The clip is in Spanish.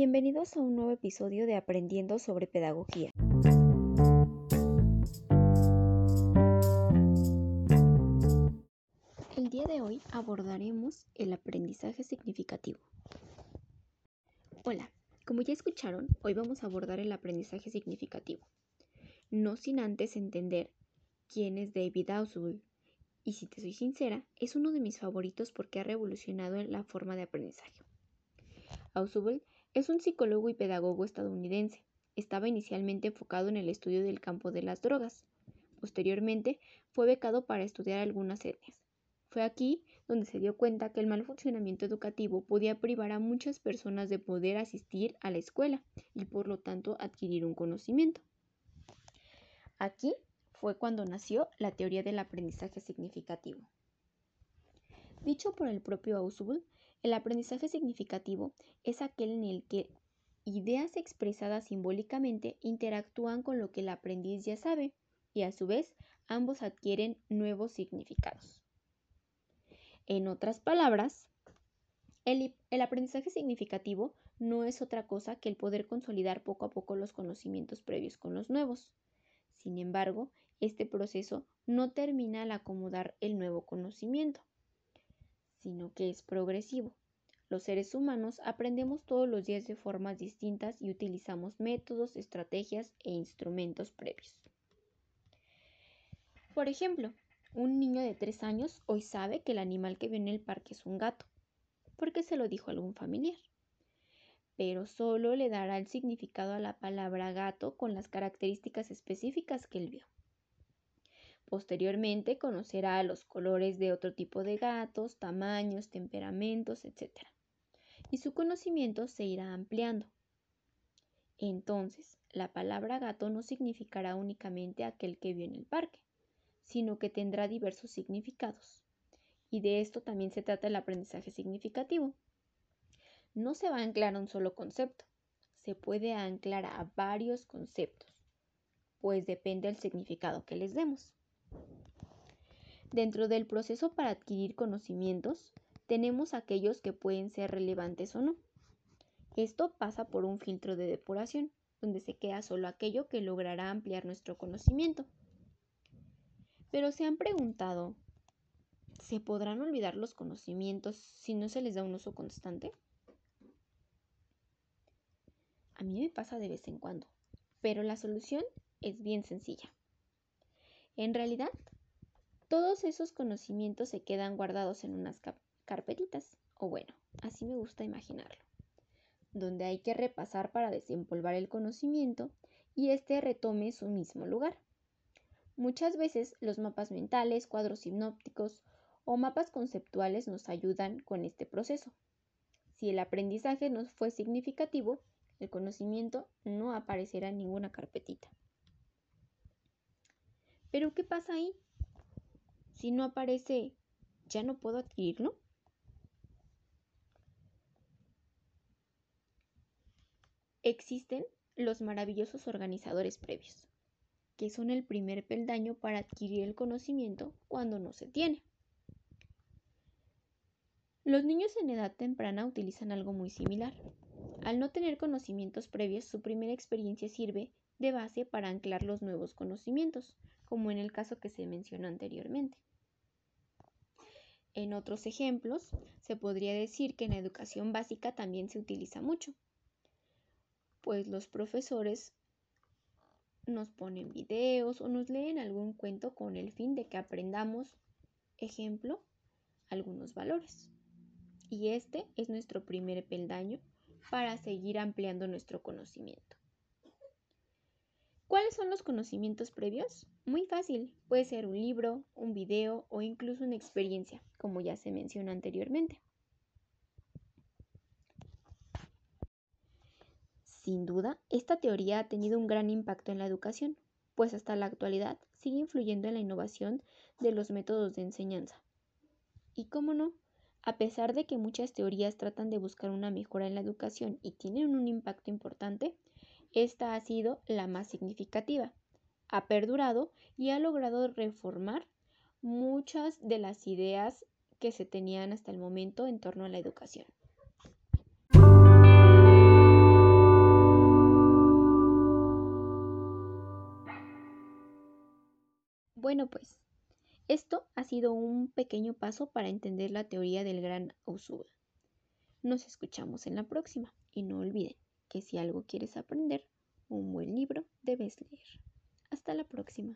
Bienvenidos a un nuevo episodio de Aprendiendo sobre Pedagogía. El día de hoy abordaremos el aprendizaje significativo. Hola, como ya escucharon, hoy vamos a abordar el aprendizaje significativo. No sin antes entender quién es David Ausubel. Y si te soy sincera, es uno de mis favoritos porque ha revolucionado la forma de aprendizaje. Ausubel es un psicólogo y pedagogo estadounidense. Estaba inicialmente enfocado en el estudio del campo de las drogas. Posteriormente, fue becado para estudiar algunas etnias. Fue aquí donde se dio cuenta que el mal funcionamiento educativo podía privar a muchas personas de poder asistir a la escuela y por lo tanto adquirir un conocimiento. Aquí fue cuando nació la teoría del aprendizaje significativo. Dicho por el propio Ausubel, el aprendizaje significativo es aquel en el que ideas expresadas simbólicamente interactúan con lo que el aprendiz ya sabe y a su vez ambos adquieren nuevos significados. En otras palabras, el, aprendizaje significativo no es otra cosa que el poder consolidar poco a poco los conocimientos previos con los nuevos. Sin embargo, este proceso no termina al acomodar el nuevo conocimiento sino que es progresivo. Los seres humanos aprendemos todos los días de formas distintas y utilizamos métodos, estrategias e instrumentos previos. Por ejemplo, un niño de 3 años hoy sabe que el animal que vio en el parque es un gato, porque se lo dijo algún familiar. Pero solo le dará el significado a la palabra gato con las características específicas que él vio. Posteriormente conocerá los colores de otro tipo de gatos, tamaños, temperamentos, etc. Y su conocimiento se irá ampliando. Entonces, la palabra gato no significará únicamente aquel que vio en el parque, sino que tendrá diversos significados. Y de esto también se trata el aprendizaje significativo. No se va a anclar a un solo concepto, se puede anclar a varios conceptos, pues depende del significado que les demos. Dentro del proceso para adquirir conocimientos, tenemos aquellos que pueden ser relevantes o no. Esto pasa por un filtro de depuración, donde se queda solo aquello que logrará ampliar nuestro conocimiento. Pero se han preguntado, ¿se podrán olvidar los conocimientos si no se les da un uso constante? A mí me pasa de vez en cuando, pero la solución es bien sencilla. En realidad, todos esos conocimientos se quedan guardados en unas carpetitas, o bueno, así me gusta imaginarlo, donde hay que repasar para desempolvar el conocimiento y éste retome su mismo lugar. Muchas veces los mapas mentales, cuadros sinópticos o mapas conceptuales nos ayudan con este proceso. Si el aprendizaje no fue significativo, el conocimiento no aparecerá en ninguna carpetita. Pero ¿qué pasa ahí? Si no aparece, ¿ya no puedo adquirirlo? Existen los maravillosos organizadores previos, que son el primer peldaño para adquirir el conocimiento cuando no se tiene. Los niños en edad temprana utilizan algo muy similar. Al no tener conocimientos previos, su primera experiencia sirve de base para anclar los nuevos conocimientos, como en el caso que se mencionó anteriormente. En otros ejemplos, se podría decir que en la educación básica también se utiliza mucho, pues los profesores nos ponen videos o nos leen algún cuento con el fin de que aprendamos, ejemplo, algunos valores. Y este es nuestro primer peldaño para seguir ampliando nuestro conocimiento. ¿Cuáles son los conocimientos previos? Muy fácil, puede ser un libro, un video o incluso una experiencia, como ya se mencionó anteriormente. Sin duda, esta teoría ha tenido un gran impacto en la educación, pues hasta la actualidad sigue influyendo en la innovación de los métodos de enseñanza. Y cómo no, a pesar de que muchas teorías tratan de buscar una mejora en la educación y tienen un impacto importante, esta ha sido la más significativa, ha perdurado y ha logrado reformar muchas de las ideas que se tenían hasta el momento en torno a la educación. Bueno, pues esto ha sido un pequeño paso para entender la teoría del gran Usura. Nos escuchamos en la próxima y no olviden que si algo quieres aprender, un buen libro debes leer. Hasta la próxima.